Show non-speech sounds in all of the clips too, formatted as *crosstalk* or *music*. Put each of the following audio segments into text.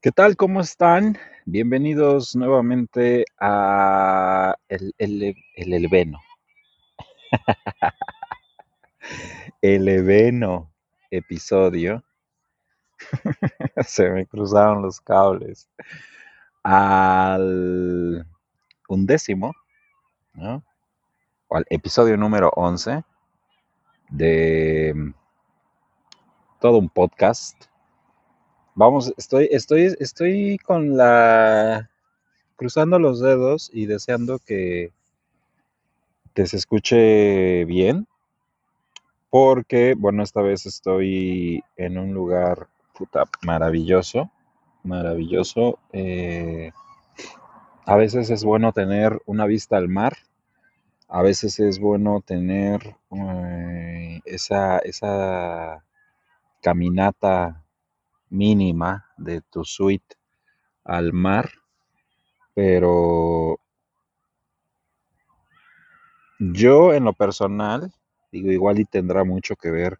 ¿Qué tal? ¿Cómo están? Bienvenidos nuevamente a el, el, el. *laughs* El Eveno episodio. *laughs* Se me cruzaron los cables. Al undécimo, ¿no? O al episodio número 11 de todo un podcast. Vamos, estoy, estoy, estoy con la cruzando los dedos y deseando que, que se escuche bien, porque, bueno, esta vez estoy en un lugar puta, maravilloso, maravilloso. Eh, a veces es bueno tener una vista al mar, a veces es bueno tener eh, esa, esa caminata mínima de tu suite al mar, pero yo en lo personal, digo, igual y tendrá mucho que ver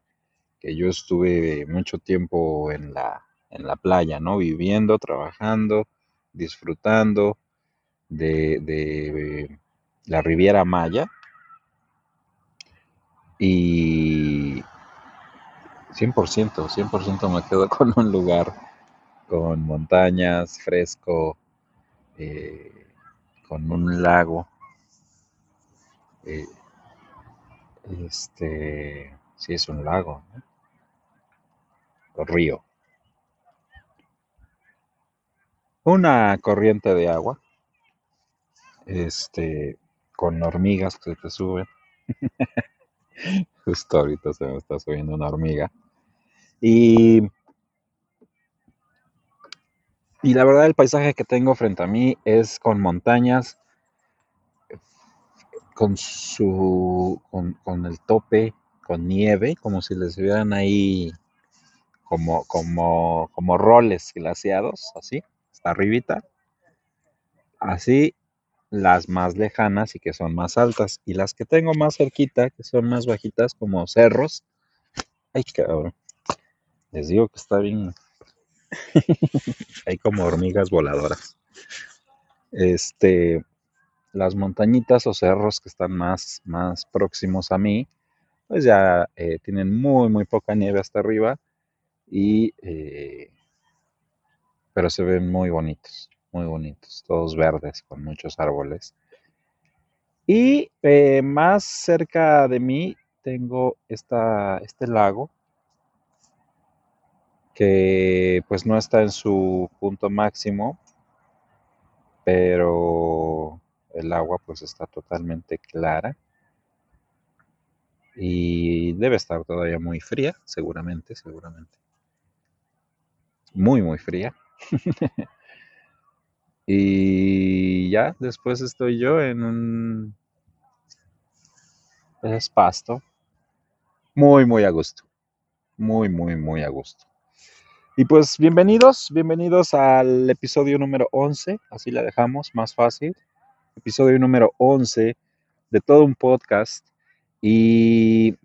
que yo estuve mucho tiempo en la, en la playa, ¿no? Viviendo, trabajando, disfrutando de, de la Riviera Maya. Y 100%, 100% me quedo *laughs* con un lugar con montañas, fresco, eh, con un lago. Eh, este, sí es un lago, ¿no? O río. Una corriente de agua, este, con hormigas que te suben. *laughs* Justo ahorita se me está subiendo una hormiga. Y, y la verdad el paisaje que tengo frente a mí es con montañas, con su, con, con el tope, con nieve, como si les hubieran ahí como, como, como roles glaciados, así, hasta arribita. Así las más lejanas y que son más altas. Y las que tengo más cerquita, que son más bajitas, como cerros. Ay, cabrón. Les digo que está bien. Hay como hormigas voladoras. Este, las montañitas o cerros que están más, más próximos a mí, pues ya eh, tienen muy, muy poca nieve hasta arriba. Y, eh, pero se ven muy bonitos, muy bonitos, todos verdes con muchos árboles. Y eh, más cerca de mí tengo esta, este lago que pues no está en su punto máximo, pero el agua pues está totalmente clara y debe estar todavía muy fría, seguramente, seguramente. Muy, muy fría. *laughs* y ya después estoy yo en un es pasto muy, muy a gusto. Muy, muy, muy a gusto. Y pues bienvenidos, bienvenidos al episodio número 11, así la dejamos, más fácil. Episodio número 11 de todo un podcast. Y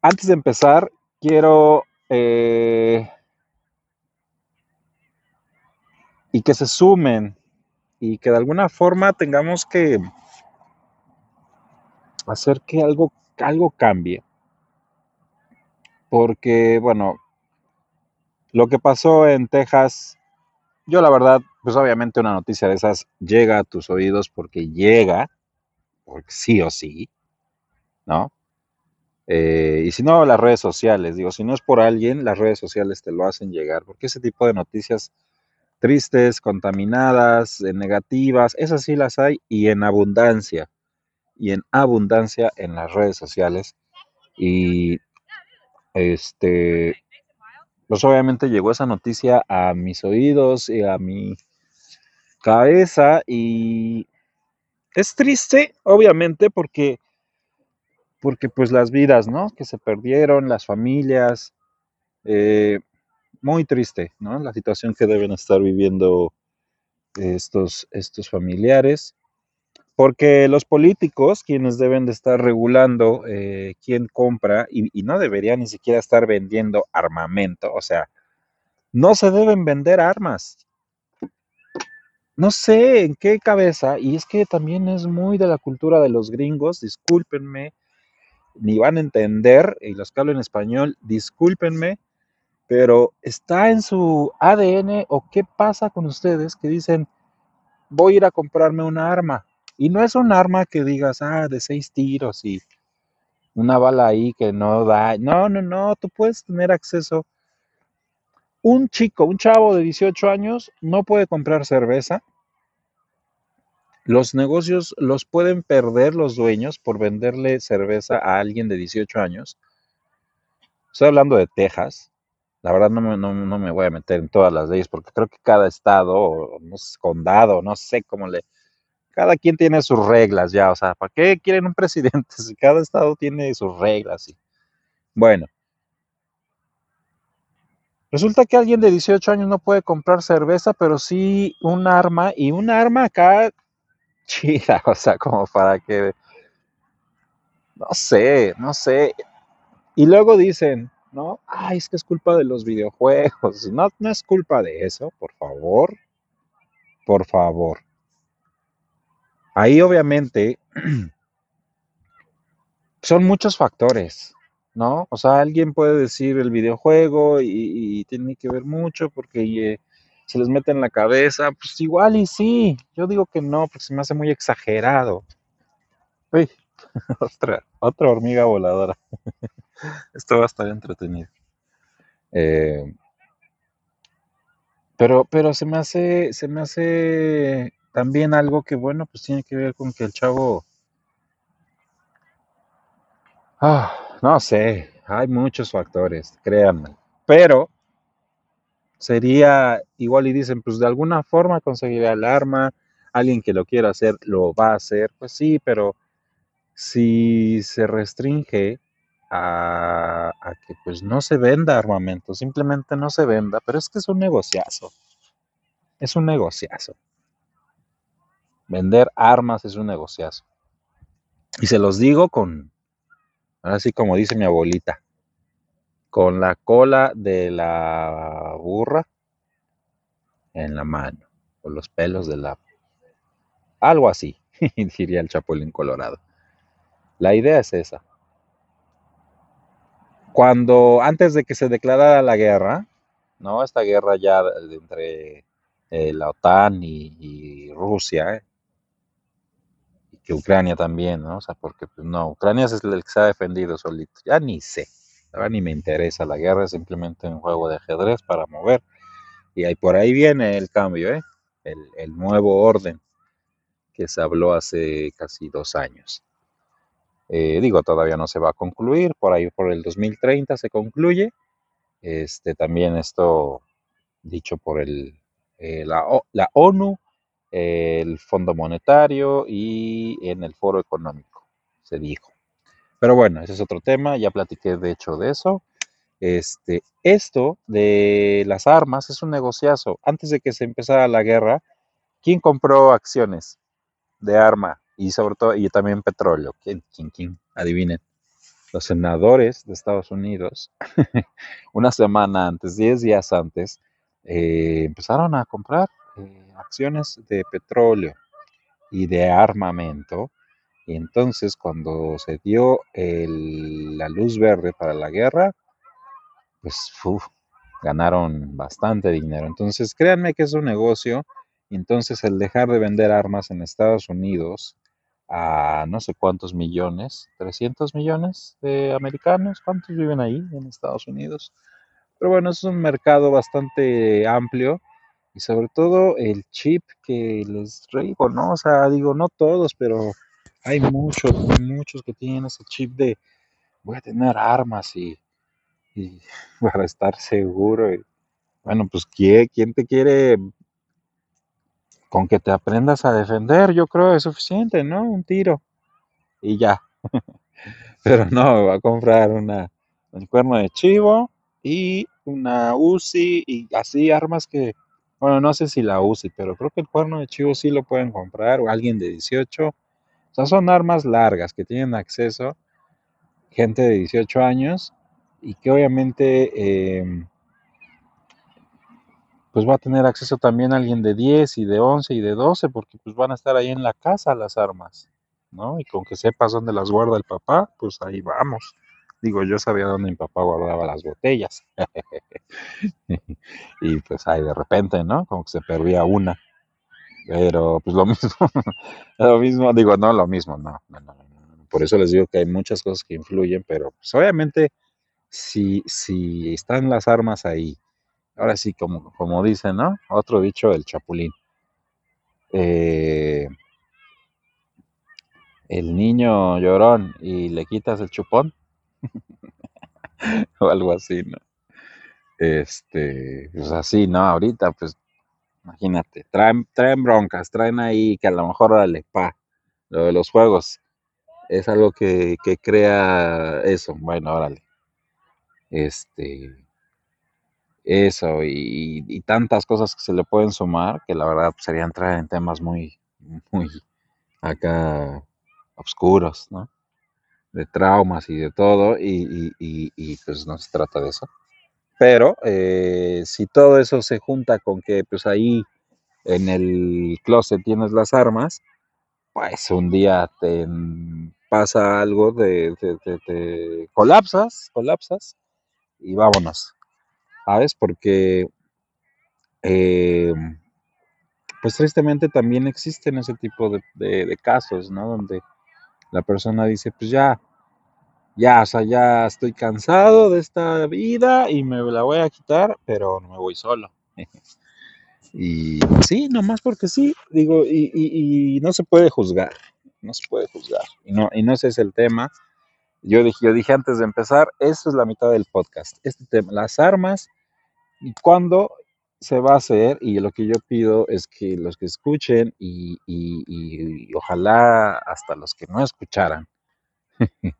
antes de empezar, quiero... Eh, y que se sumen y que de alguna forma tengamos que hacer que algo, algo cambie. Porque, bueno, lo que pasó en Texas, yo la verdad, pues obviamente una noticia de esas llega a tus oídos porque llega, porque sí o sí, ¿no? Eh, y si no, las redes sociales, digo, si no es por alguien, las redes sociales te lo hacen llegar, porque ese tipo de noticias tristes, contaminadas, negativas, esas sí las hay y en abundancia, y en abundancia en las redes sociales. Y este, pues obviamente llegó esa noticia a mis oídos y a mi cabeza y es triste, obviamente, porque porque pues las vidas, ¿no? Que se perdieron, las familias, eh, muy triste, ¿no? La situación que deben estar viviendo estos, estos familiares, porque los políticos, quienes deben de estar regulando eh, quién compra, y, no deberían ni siquiera estar vendiendo armamento, o sea, No se deben vender armas. No sé en qué cabeza, y es que también es muy de la cultura de los gringos, discúlpenme, ni van a entender, y los que hablo en español, discúlpenme, pero está en su ADN o qué pasa con ustedes que dicen, voy a ir a comprarme una arma. Y no es un arma que digas, ah, de seis tiros y una bala ahí que no da. No, no, no, tú puedes tener acceso. Un chico, un chavo de 18 años no puede comprar cerveza. Los negocios los pueden perder los dueños por venderle cerveza a alguien de 18 años. Estoy hablando de Texas. La verdad no me, no, no me voy a meter en todas las leyes porque creo que cada estado, o no sé, condado, no sé cómo le... Cada quien tiene sus reglas ya, o sea, ¿para qué quieren un *laughs* presidente si cada estado tiene sus reglas? Y... Bueno, resulta que alguien de 18 años no puede comprar cerveza, pero sí un arma, y un arma acá *laughs* chida, o sea, como para que... No sé, no sé. Y luego dicen, ¿no? Ay, es que es culpa de los videojuegos. No, no es culpa de eso, por favor. Por favor. Ahí obviamente *clears throat* son muchos factores, ¿no? O sea, alguien puede decir el videojuego y, tiene que ver mucho porque eh, se les mete en la cabeza. Pues igual y sí. Yo digo que no, porque se me hace muy exagerado. Uy, *laughs* otra, otra hormiga voladora. *laughs* Esto va a estar entretenido. Eh, pero, pero se me hace, se me hace también algo que, bueno, pues tiene que ver con que el chavo, ah, no sé, hay muchos factores, créanme. Pero sería igual y dicen, pues de alguna forma conseguirá el arma, alguien que lo quiera hacer lo va a hacer, pues sí, pero si se restringe a, a, que pues no se venda armamento, simplemente no se venda, pero es que es un negociazo, es un negociazo. Vender armas es un negociazo. Y se los digo con, así como dice mi abuelita, con la cola de la burra en la mano, o los pelos de la... Algo así, *laughs* diría el Chapulín Colorado. La idea es esa. Cuando, antes de que se declarara la guerra, ¿no? Esta guerra ya entre eh, la OTAN y, y Rusia, ¿eh? Que Ucrania también, ¿no? O sea, porque pues, no, Ucrania es el que se ha defendido solito. Ya ni sé, ahora ni me interesa. La guerra es simplemente un juego de ajedrez para mover. Y ahí por ahí viene el cambio, ¿eh? El, nuevo orden que se habló hace casi dos años. Eh, digo, todavía no se va a concluir, por ahí por el 2030 se concluye. Este, también esto dicho por el, eh, la, ONU, el Fondo Monetario y en el Foro Económico, se dijo. Pero bueno, ese es otro tema, ya platiqué de hecho de eso. Este, esto de las armas es un negociazo. Antes de que se empezara la guerra, ¿quién compró acciones de arma? y sobre todo, y también petróleo. ¿Quién, quién, quién? Adivinen. Los senadores de Estados Unidos, *laughs* una semana antes, 10 días antes, eh, empezaron a comprar eh, acciones de petróleo y de armamento. Y entonces cuando se dio el, la luz verde para la guerra, pues ganaron bastante dinero. Entonces créanme que es un negocio. Entonces el dejar de vender armas en Estados Unidos a no sé cuántos millones, 300 millones de americanos, ¿cuántos viven ahí en Estados Unidos? Pero bueno, es un mercado bastante amplio y sobre todo el chip que les traigo, ¿no? O sea, digo, no todos, pero hay muchos, muchos que tienen ese chip de voy a tener armas y, y *laughs* para estar seguro. Y, bueno, pues ¿quién, ¿quién te quiere con que te aprendas a defender, yo creo es suficiente, ¿no? Un tiro y ya. *laughs* Pero no, va a comprar una, un cuerno de chivo y una UCI y así armas que, bueno, no sé si la UCI, pero creo que el cuerno de chivo sí lo pueden comprar o alguien de 18. O sea, son armas largas que tienen acceso gente de 18 años y que obviamente eh, pues va a tener acceso también alguien de 10 y de 11 y de 12, porque pues van a estar ahí en la casa las armas, ¿no? Y con que sepas dónde las guarda el papá, pues ahí vamos. Digo, yo sabía dónde mi papá guardaba las botellas. *laughs* y pues ahí de repente, ¿no? Como que se perdía una. Pero pues lo *laughs* mismo, lo mismo, digo, no lo mismo, no, no, no. Por eso les digo que hay muchas cosas que influyen, pero pues obviamente si, si están las armas ahí, ahora sí, como, como dicen, ¿no? Otro dicho, el chapulín. Eh, el niño llorón y le quitas el chupón *laughs* o algo así, ¿no? Este, pues así, ¿no? Ahorita, pues, imagínate, traen, traen broncas, traen ahí que a lo mejor, órale, pa, lo de los juegos es algo que, que crea eso, bueno, órale. Este, eso y, y tantas cosas que se le pueden sumar que la verdad pues, sería entrar en temas muy, muy acá oscuros, ¿no? De traumas y de todo, y, y, y pues no se trata de eso. Pero eh, si todo eso se junta con que pues ahí en el closet tienes las armas, pues un día te pasa algo de, de colapsas, colapsas y vámonos, ¿sabes? Porque eh, pues tristemente también existen ese tipo de, de, de, casos, ¿no? Donde la persona dice, pues ya, ya, o sea, ya estoy cansado de esta vida y me la voy a quitar, pero no me voy solo. *laughs* y sí, nomás porque sí, digo, y, y, no se puede juzgar, no se puede juzgar. Y no, y no ese es el tema. Yo dije, yo dije antes de empezar, eso es la mitad del podcast. Este tema, las armas y cuándo se va a hacer y lo que yo pido es que los que escuchen y, y, ojalá hasta los que no escucharan *laughs*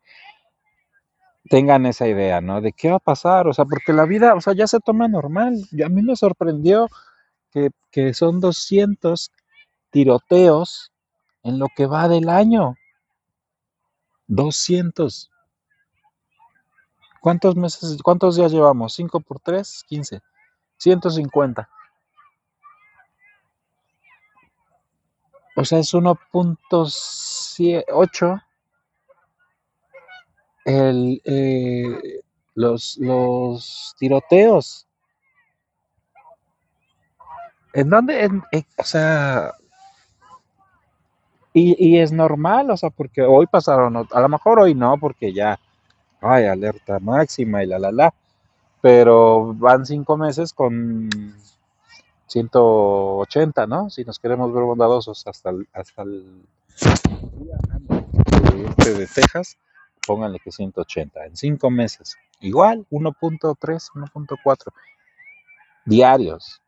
tengan esa idea, ¿no? De qué va a pasar, o sea, porque la vida, o sea, ya se toma normal. Y a mí me sorprendió que, que son 200 tiroteos en lo que va del año. 200. ¿Cuántos meses, cuántos días llevamos? 5 por 3, 15. 150. O sea, es 1.8 el, eh, los, los tiroteos. ¿En dónde? En, o sea, y, y, es normal, o sea, porque hoy pasaron, a lo mejor hoy no, porque ya, ay, alerta máxima y la, la, la, pero van cinco meses con 180, ¿no? Si nos queremos ver bondadosos hasta el, hasta el este de Texas, pónganle que 180, en 5 meses, igual 1.3, 1.4 diarios.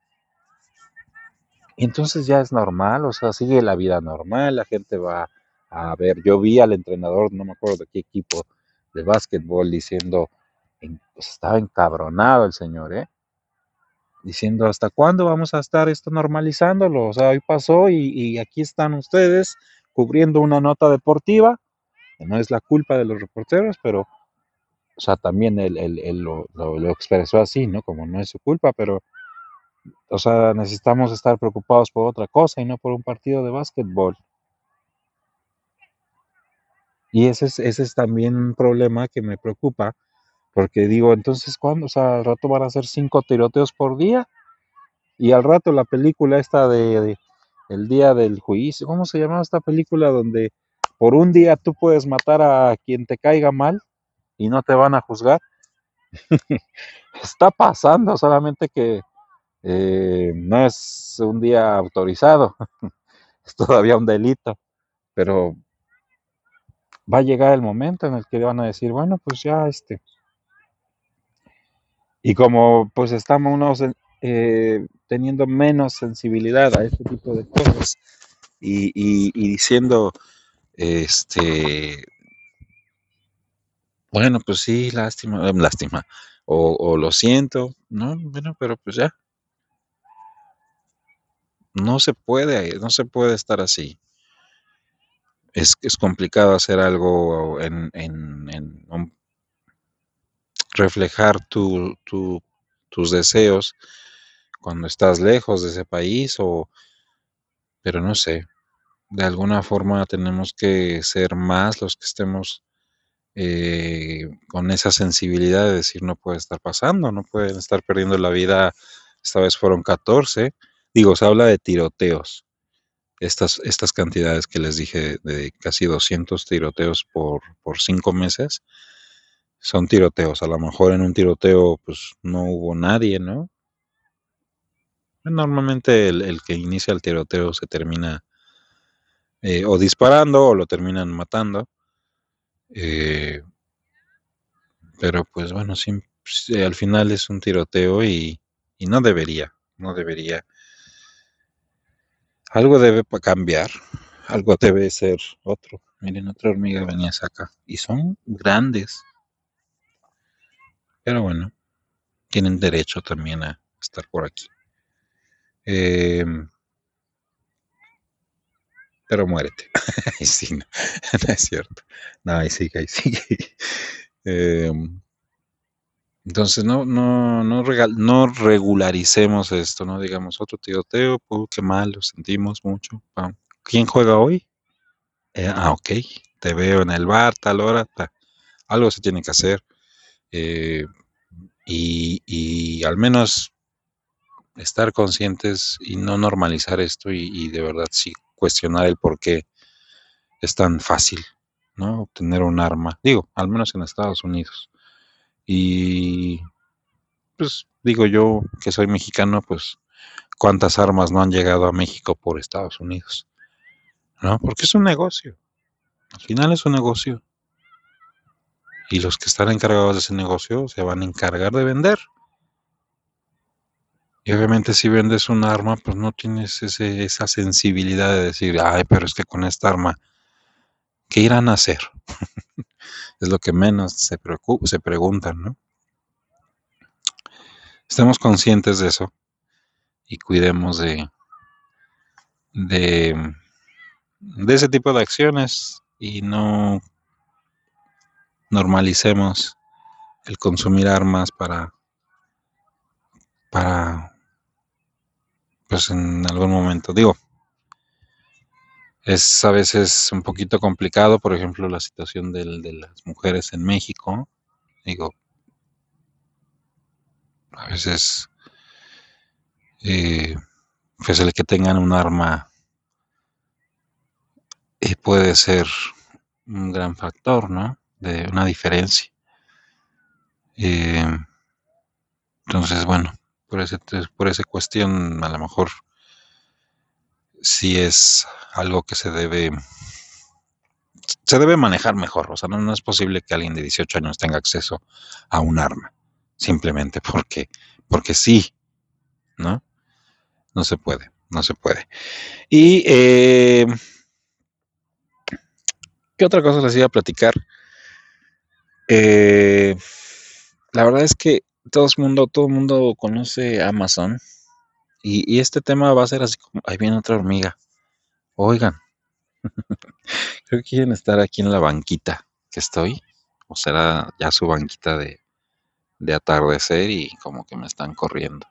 Entonces ya es normal, o sea, sigue la vida normal, la gente va a ver, yo vi al entrenador, no me acuerdo de qué equipo de básquetbol, diciendo, estaba encabronado el señor, ¿eh? Diciendo, ¿hasta cuándo vamos a estar esto normalizándolo? O sea, hoy pasó y, aquí están ustedes cubriendo una nota deportiva no es la culpa de los reporteros, pero, o sea, también él, lo, expresó así, ¿no? Como no es su culpa, pero, o sea, necesitamos estar preocupados por otra cosa y no por un partido de básquetbol. Y ese es, ese es también un problema que me preocupa, porque digo, entonces, ¿cuándo? O sea, al rato van a ser cinco tiroteos por día, y al rato la película esta de, de el día del juicio, ¿cómo se llamaba esta película donde por un día tú puedes matar a quien te caiga mal y no te van a juzgar. *laughs* Está pasando, solamente que eh, no es un día autorizado, *laughs* es todavía un delito, pero va a llegar el momento en el que van a decir, bueno, pues ya este. Y como pues estamos unos eh, teniendo menos sensibilidad a este tipo de cosas y, y, y diciendo, este, bueno, pues sí, lástima, lástima, o, o, lo siento, no, bueno, pero pues ya. No se puede, no se puede estar así. Es, es complicado hacer algo en, en, en reflejar tu, tu, tus deseos cuando estás lejos de ese país o, pero no sé, de alguna forma tenemos que ser más los que estemos eh, con esa sensibilidad de decir no puede estar pasando, no pueden estar perdiendo la vida, esta vez fueron 14, digo, se habla de tiroteos, estas, estas cantidades que les dije de casi 200 tiroteos por, por cinco meses, son tiroteos, a lo mejor en un tiroteo pues no hubo nadie, ¿no? Normalmente el, que inicia el tiroteo se termina eh, o disparando o lo terminan matando. Eh, pero pues bueno, sí, al final es un tiroteo y, y no debería, no debería. Algo debe cambiar, algo debe ser otro. Miren, otra hormiga venía acá. Y son grandes. Pero bueno, tienen derecho también a estar por aquí. Em, pero muérete. *laughs* sí, *laughs* no, es cierto. No, ahí sigue, ahí sigue. Em, entonces, no, no, no, no regularicemos esto, ¿no? Digamos, otro tiroteo, pues, qué mal, lo sentimos mucho. ¿Quién juega hoy? Eh, ah, ok, te veo en el bar, tal hora, algo se tiene que hacer. Eh, y, y, al menos estar conscientes y no normalizar esto y, de verdad sí cuestionar el por qué es tan fácil, ¿no? Obtener un arma, digo, al menos en Estados Unidos. Y pues digo yo que soy mexicano, pues cuántas armas no han llegado a México por Estados Unidos, ¿no? Porque es un negocio. Al final es un negocio. Y los que están encargados de ese negocio se van a encargar de vender. Y obviamente si vendes un arma, pues no tienes ese, esa sensibilidad de decir, ay, pero es que con esta arma, ¿qué irán a hacer? *laughs* es lo que menos se, se preguntan, ¿no? Estemos conscientes de eso y cuidemos de, de, de ese tipo de acciones y no normalicemos el consumir armas para para pues en algún momento. Digo, es a veces un poquito complicado, por ejemplo, la situación de las mujeres en México. Digo, a veces, eh, pues el que tengan un arma eh, puede ser un gran factor, ¿no? De una diferencia. Eh, entonces, bueno, por ese, por esa cuestión, a lo mejor sí es algo que se debe se debe manejar mejor. O sea, no, es posible que alguien de 18 años tenga acceso a un arma. Simplemente porque, porque sí, ¿no? No se puede, no se puede. Y, eh, ¿qué otra cosa les iba a platicar? Eh, la verdad es que todo el mundo, todo mundo conoce Amazon. Y, este tema va a ser así como, ahí viene otra hormiga. Oigan, *laughs* creo que quieren estar aquí en la banquita que estoy. O será ya su banquita de, atardecer y como que me están corriendo.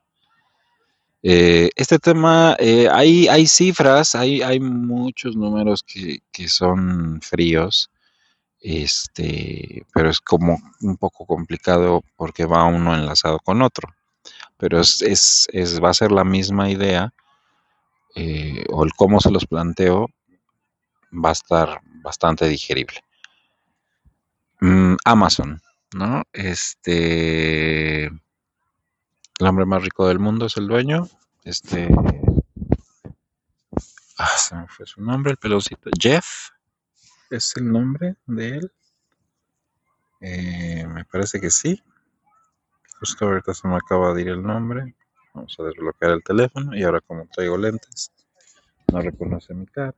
Eh, este tema, eh, hay, hay cifras, hay, hay muchos números que, que son fríos este, pero es como un poco complicado porque va uno enlazado con otro. Pero es, es, va a ser la misma idea, eh, o el cómo se los planteo va a estar bastante digerible. Mm, Amazon, ¿no? Este, el hombre más rico del mundo es el dueño. Este, ah, se me fue su nombre, el pelocito. Jeff es el nombre de él. Eh, me parece que sí. Justo ahorita se me acaba de ir el nombre. Vamos a desbloquear el teléfono y ahora como traigo lentes, no reconoce mi cara.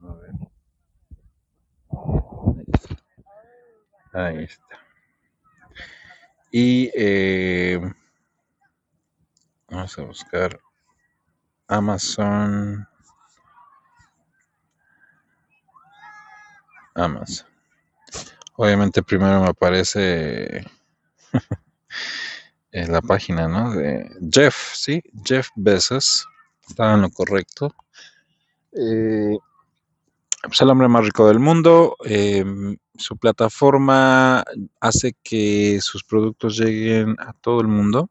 A ver. Ahí está. Y eh, vamos a buscar Amazon Amazon. Obviamente primero me aparece *laughs* en la página, ¿no? De Jeff, ¿sí? Jeff Bezos, estaba en lo correcto. Eh, pues el hombre más rico del mundo, eh, su plataforma hace que sus productos lleguen a todo el mundo.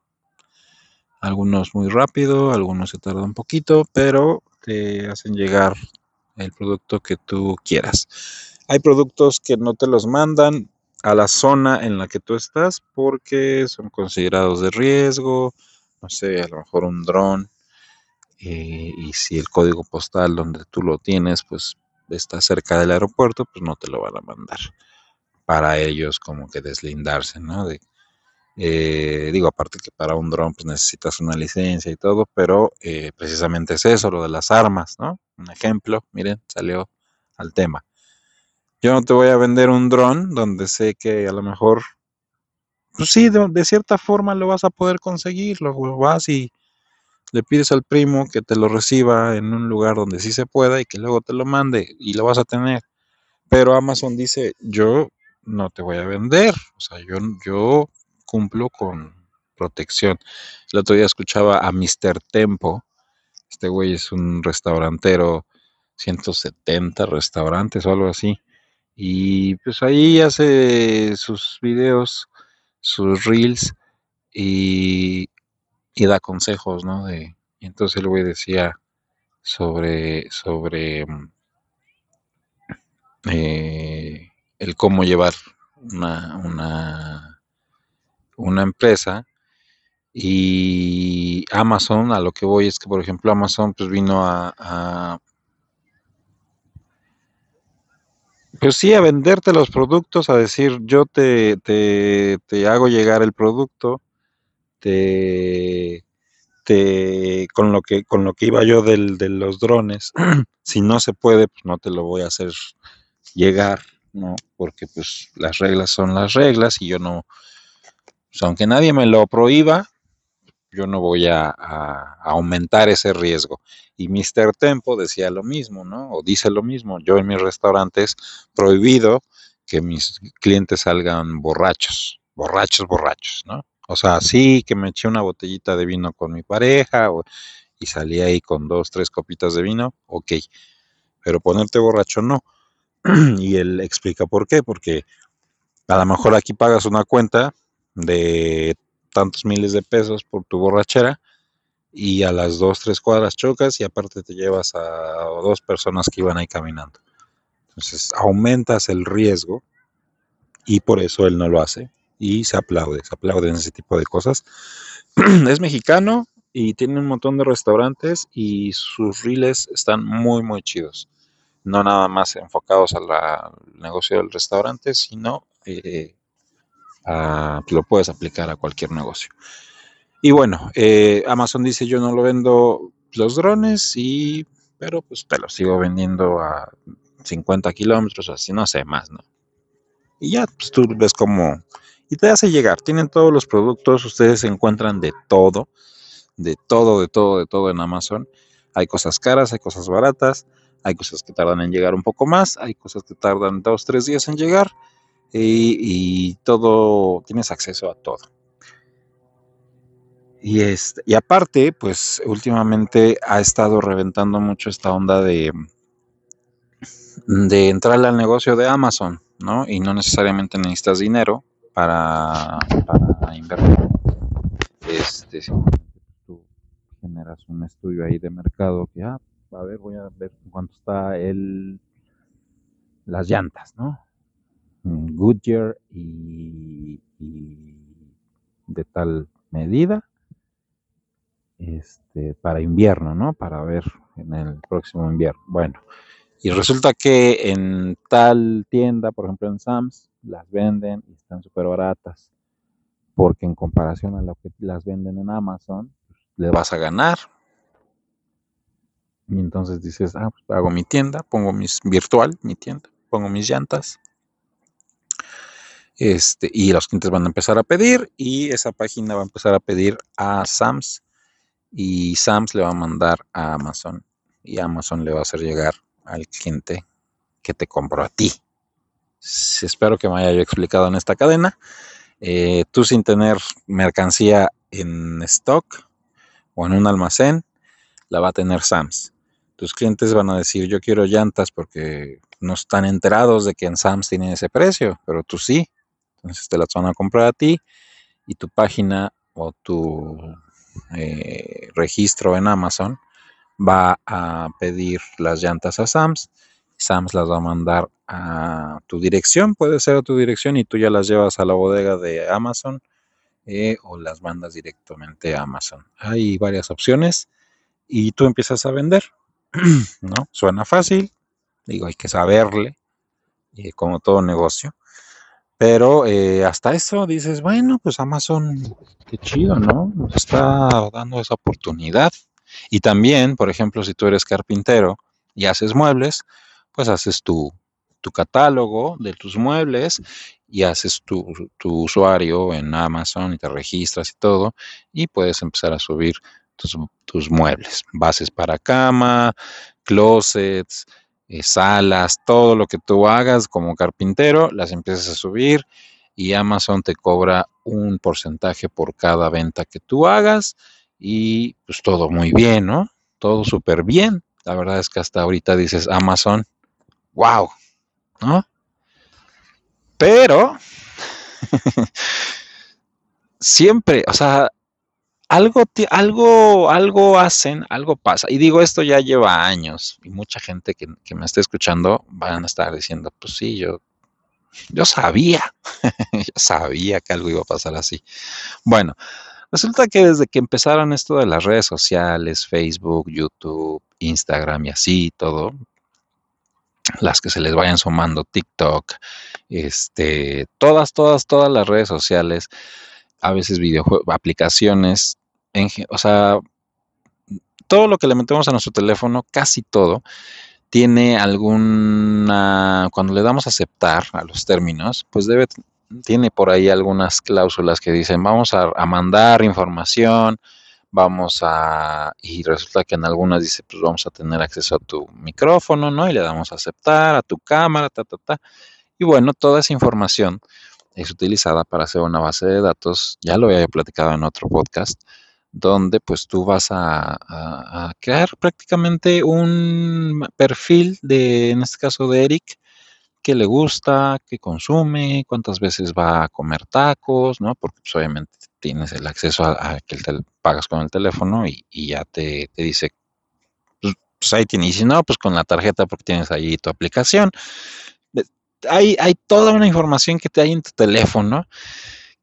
Algunos muy rápido, algunos se tardan un poquito, pero te hacen llegar el producto que tú quieras. Hay productos que no te los mandan a la zona en la que tú estás porque son considerados de riesgo, no sé, a lo mejor un dron, eh, y si el código postal donde tú lo tienes, pues está cerca del aeropuerto, pues no te lo van a mandar. Para ellos como que deslindarse, ¿no? De, eh, digo, aparte que para un dron pues necesitas una licencia y todo, pero eh, precisamente es eso, lo de las armas, ¿no? Un ejemplo, miren, salió al tema. Yo no te voy a vender un dron donde sé que a lo mejor, pues sí, de, cierta forma lo vas a poder conseguir, lo vas y le pides al primo que te lo reciba en un lugar donde sí se pueda y que luego te lo mande y lo vas a tener. Pero Amazon dice, yo no te voy a vender, o sea, yo, yo cumplo con protección. El otro día escuchaba a Mr. Tempo, este güey es un restaurantero, 170 restaurantes o algo así, y pues ahí hace sus videos, sus reels y, y da consejos, ¿no? De, entonces el güey decía sobre, sobre eh, el cómo llevar una, una, una empresa y Amazon, a lo que voy es que, por ejemplo, Amazon pues vino a, a pues sí, a venderte los productos, a decir, yo te, te, te hago llegar el producto, te, te, con lo que, con lo que iba yo del, de los drones, *clears throat* si no se puede, pues no te lo voy a hacer llegar, ¿no? Porque pues las reglas son las reglas y yo no, pues, aunque nadie me lo prohíba, yo no voy a, aumentar ese riesgo. Y Mr. Tempo decía lo mismo, ¿no? O dice lo mismo. Yo en mis restaurantes prohibido que mis clientes salgan borrachos, borrachos, borrachos, ¿no? O sea, sí que me eché una botellita de vino con mi pareja y salí ahí con dos, tres copitas de vino, ok. Pero ponerte borracho no. *clears throat* y él explica por qué, porque a lo mejor aquí pagas una cuenta de tantos miles de pesos por tu borrachera y a las dos, tres cuadras chocas y aparte te llevas a dos personas que iban ahí caminando. Entonces aumentas el riesgo y por eso él no lo hace y se aplaude, se aplauden ese tipo de cosas. *clears throat* es mexicano y tiene un montón de restaurantes y sus reels están muy, muy chidos. No nada más enfocados al negocio del restaurante, sino eh, lo puedes aplicar a cualquier negocio. Y bueno, eh, Amazon dice yo no lo vendo los drones, y, pero pues te los sigo vendiendo a 50 kilómetros, así no sé más, ¿no? Y ya, pues tú ves cómo... Y te hace llegar, tienen todos los productos, ustedes encuentran de todo, de todo, de todo, de todo en Amazon. Hay cosas caras, hay cosas baratas, hay cosas que tardan en llegar un poco más, hay cosas que tardan dos, tres días en llegar y, todo, tienes acceso a todo. Y, este, y aparte, pues últimamente ha estado reventando mucho esta onda de, de entrarle al negocio de Amazon, ¿no? Y no necesariamente necesitas dinero para, para invertir. Este, tú generas un estudio ahí de mercado que, ah, a ver, voy a ver cuánto está el, las llantas, ¿no? Goodyear y, y de tal medida este, para invierno, ¿no? Para ver en el próximo invierno. Bueno, y resulta que en tal tienda, por ejemplo en Sam's, las venden y están súper baratas, porque en comparación a lo que las venden en Amazon, le vas a ganar. Y entonces dices, ah, pues hago mi tienda, pongo mis virtual, mi tienda, pongo mis llantas. Este, y los clientes van a empezar a pedir y esa página va a empezar a pedir a Sam's y Sam's le va a mandar a Amazon y Amazon le va a hacer llegar al cliente que te compró a ti. Espero que me haya explicado en esta cadena. eh, tú sin tener mercancía en stock o en un almacén, la va a tener Sams. Tus clientes van a decir, yo quiero llantas porque no están enterados de que en Sams tienen ese precio, pero tú sí. Entonces te las van a comprar a ti y tu página o tu eh, registro en Amazon va a pedir las llantas a Sams. Sams las va a mandar a tu dirección, puede ser a tu dirección y tú ya las llevas a la bodega de Amazon eh, o las mandas directamente a Amazon. Hay varias opciones y tú empiezas a vender, *clears throat* ¿no? Suena fácil, digo, hay que saberle, eh, como todo negocio. Pero eh, hasta eso dices, bueno, pues Amazon, qué chido, ¿no? Nos está dando esa oportunidad. Y también, por ejemplo, si tú eres carpintero y haces muebles, pues haces tu, tu catálogo de tus muebles y haces tu, tu, usuario en Amazon y te registras y todo y puedes empezar a subir tus, tus muebles, bases para cama, closets, salas, todo lo que tú hagas como carpintero, las empiezas a subir y Amazon te cobra un porcentaje por cada venta que tú hagas y pues todo muy bien, ¿no? Todo súper bien. La verdad es que hasta ahorita dices Amazon, wow, ¿no? Pero *laughs* siempre, o sea, algo, algo, algo hacen, algo pasa. Y digo, esto ya lleva años y mucha gente que, que me está escuchando van a estar diciendo, pues sí, yo, yo sabía, *laughs* yo sabía que algo iba a pasar así. Bueno, resulta que desde que empezaron esto de las redes sociales, Facebook, YouTube, Instagram y así, todo, las que se les vayan sumando, TikTok, este, todas, todas, todas las redes sociales, a veces videojuegos, aplicaciones, en, o sea, todo lo que le metemos a nuestro teléfono, casi todo, tiene alguna, cuando le damos aceptar a los términos, pues debe, tiene por ahí algunas cláusulas que dicen, vamos a, a mandar información, vamos a, y resulta que en algunas dice, pues vamos a tener acceso a tu micrófono, ¿no? Y le damos a aceptar, a tu cámara, ta, ta, ta. Y bueno, toda esa información es utilizada para hacer una base de datos, ya lo había platicado en otro podcast, donde pues tú vas a, crear prácticamente un perfil de, en este caso de Eric, que le gusta, que consume, cuántas veces va a comer tacos, ¿no? Porque pues, obviamente tienes el acceso a, que te pagas con el teléfono y, ya te, te dice, pues, pues, ahí tienes, y si no, pues con la tarjeta porque tienes ahí tu aplicación. Hay, hay toda una información que te hay en tu teléfono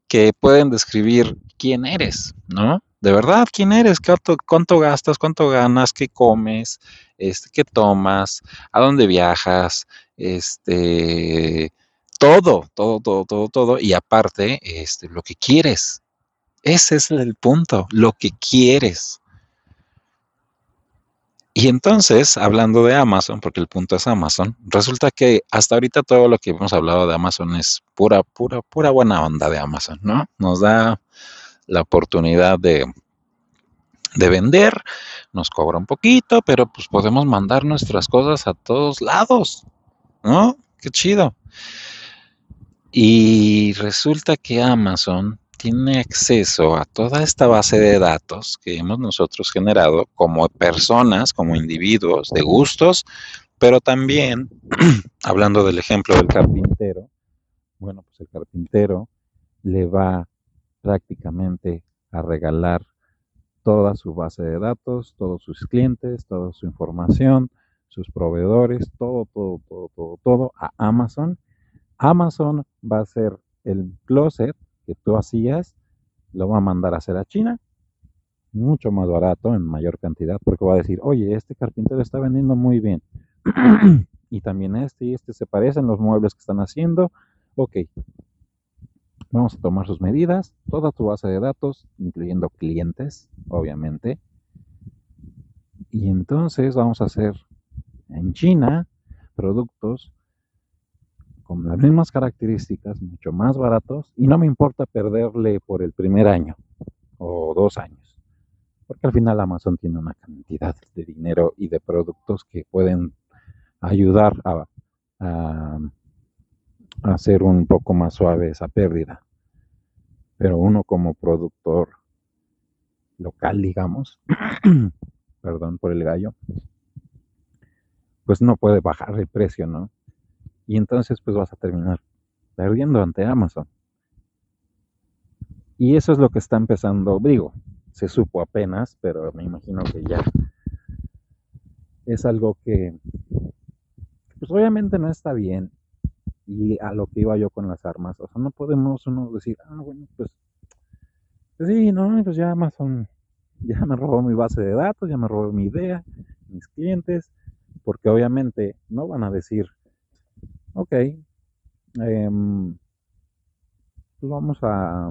que pueden describir quién eres, ¿no? De verdad, quién eres, cuánto, gastas, cuánto ganas, qué comes, este, qué tomas, a dónde viajas, este, todo, todo, todo, todo, todo, y aparte, este, lo que quieres, ese es el punto, lo que quieres. Y entonces, hablando de Amazon, porque el punto es Amazon, resulta que hasta ahorita todo lo que hemos hablado de Amazon es pura, pura, pura buena onda de Amazon, ¿no? Nos da la oportunidad de, de vender, nos cobra un poquito, pero pues podemos mandar nuestras cosas a todos lados, ¿no? Qué chido. Y resulta que Amazon tiene acceso a toda esta base de datos que hemos nosotros generado como personas, como individuos, de gustos, pero también, *clears throat* hablando del ejemplo del carpintero, bueno, pues el carpintero le va prácticamente a regalar toda su base de datos, todos sus clientes, toda su información, sus proveedores, todo, todo, todo, todo, todo a Amazon. Amazon va a ser el closet que tú hacías, lo va a mandar a hacer a China, mucho más barato, en mayor cantidad, porque va a decir, oye, este carpintero está vendiendo muy bien. *clears throat* y también este y este se parecen los muebles que están haciendo. Ok, vamos a tomar sus medidas, toda tu base de datos, incluyendo clientes, obviamente. Y entonces vamos a hacer en China productos con las mismas características, mucho más baratos, y no me importa perderle por el primer año o dos años, porque al final Amazon tiene una cantidad de dinero y de productos que pueden ayudar a, a, hacer un poco más suave esa pérdida. Pero uno como productor local, digamos, *clears throat* perdón por el gallo, pues no puede bajar el precio, ¿no? Y entonces pues vas a terminar perdiendo ante Amazon. Y eso es lo que está empezando, digo, se supo apenas, pero me imagino que ya es algo que, pues obviamente no está bien. Y a lo que iba yo con las armas, o sea, no podemos uno decir, ah, bueno, pues, pues sí, no, pues ya Amazon *laughs* ya me robó mi base de datos, ya me robó mi idea, mis clientes, porque obviamente no van a decir, ok, em, pues vamos a,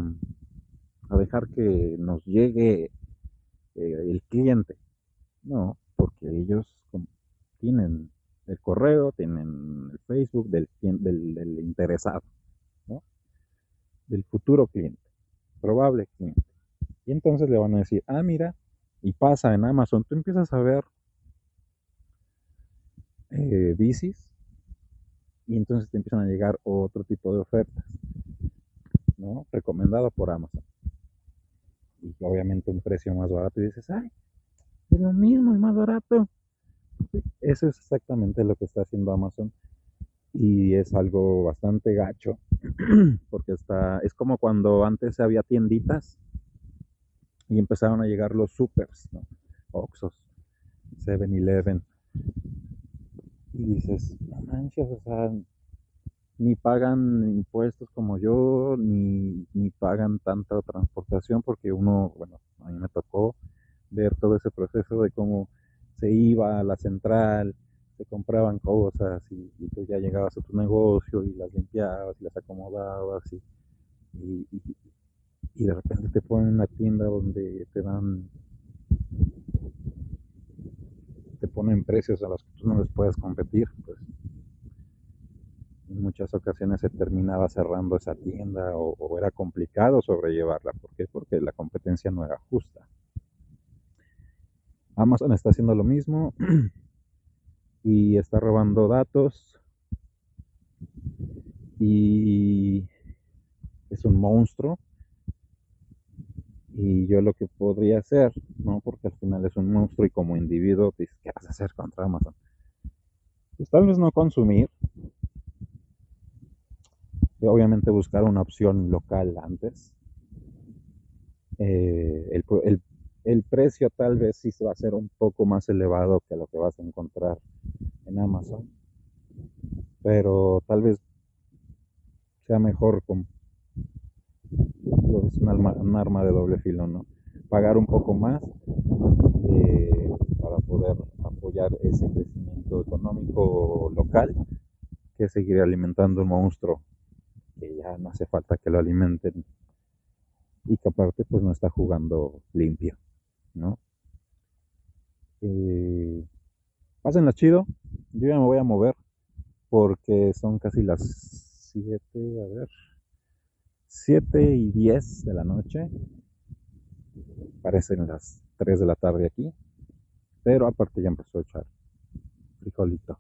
a dejar que nos llegue eh, el cliente. No, porque ellos tienen el correo, tienen el Facebook del, interesado, ¿no? del futuro cliente, probable cliente. Y entonces le van a decir, ah, mira, y pasa en Amazon, tú empiezas a ver eh, bicis y entonces te empiezan a llegar otro tipo de ofertas, ¿no? Recomendado por Amazon. Y obviamente un precio más barato y dices, ay, es lo mismo, es más barato. Eso es exactamente lo que está haciendo Amazon y es algo bastante gacho *clears throat* porque está es como cuando antes había tienditas y empezaron a llegar los supers, ¿no? Oxos, 7-Eleven. Y dices, no manches, o sea, ni pagan impuestos como yo, ni, ni pagan tanta transportación, porque uno, bueno, a mí me tocó ver todo ese proceso de cómo se iba a la central, se compraban cosas y, tú ya llegabas a tu negocio y las limpiabas y las acomodabas y, y, y de repente te ponen una tienda donde te dan te ponen precios a los que tú no les puedes competir pues. En muchas ocasiones se terminaba cerrando esa tienda o, o era complicado sobrellevarla. ¿por qué? porque la competencia no era justa Amazon está haciendo lo mismo *clears throat* y está robando datos y es un monstruo y yo lo que podría hacer, ¿no? Porque al final es un monstruo y como individuo, pues, ¿qué vas a hacer contra Amazon? Pues tal vez no consumir. Y obviamente buscar una opción local antes. Eh, el, el, el, precio tal vez sí va a ser un poco más elevado que lo que vas a encontrar en Amazon. Pero tal vez sea mejor con es un arma, de doble filo, ¿no? Pagar un poco más eh, para poder apoyar ese crecimiento económico local que seguir alimentando un monstruo que ya no hace falta que lo alimenten y que aparte pues no está jugando limpio, ¿no? Eh, pásenla chido, yo ya me voy a mover porque son casi las 7, a ver, 7 y 10 de la noche. Parecen las 3 de la tarde aquí. Pero aparte ya empezó a echar frijolito.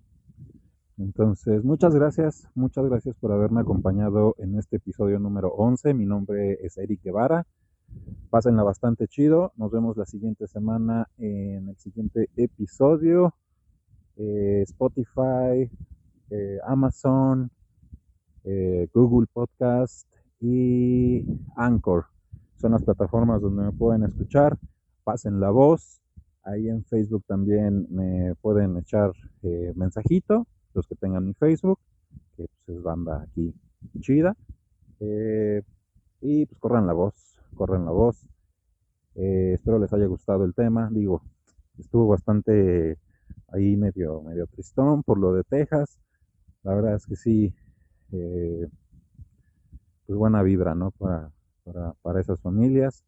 Entonces, muchas gracias, muchas gracias por haberme acompañado en este episodio número 11. Mi nombre es Eric Guevara. Pásenla bastante chido. Nos vemos la siguiente semana en el siguiente episodio. Eh, Spotify, eh, Amazon, eh, Google Podcast, y Anchor. Son las plataformas donde me pueden escuchar. Pasen la voz. Ahí en Facebook también me pueden echar mensajito, los que tengan mi Facebook, que pues, es banda aquí chida. Y pues corran la voz, corran la voz. Eh, espero les haya gustado el tema. Digo, estuvo bastante ahí medio, medio tristón por lo de Texas. La verdad es que sí, eh, pues buena vibra, ¿no? Para, para, para esas familias,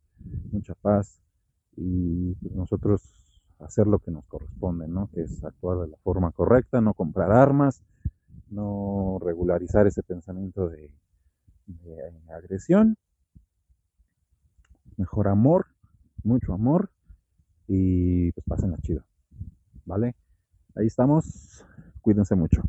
mucha paz y pues, nosotros hacer lo que nos corresponde, ¿no? Que es actuar de la forma correcta, no comprar armas, no regularizar ese pensamiento de agresión, mejor amor, mucho amor y pues pasen la chido, ¿vale? Ahí estamos, cuídense mucho.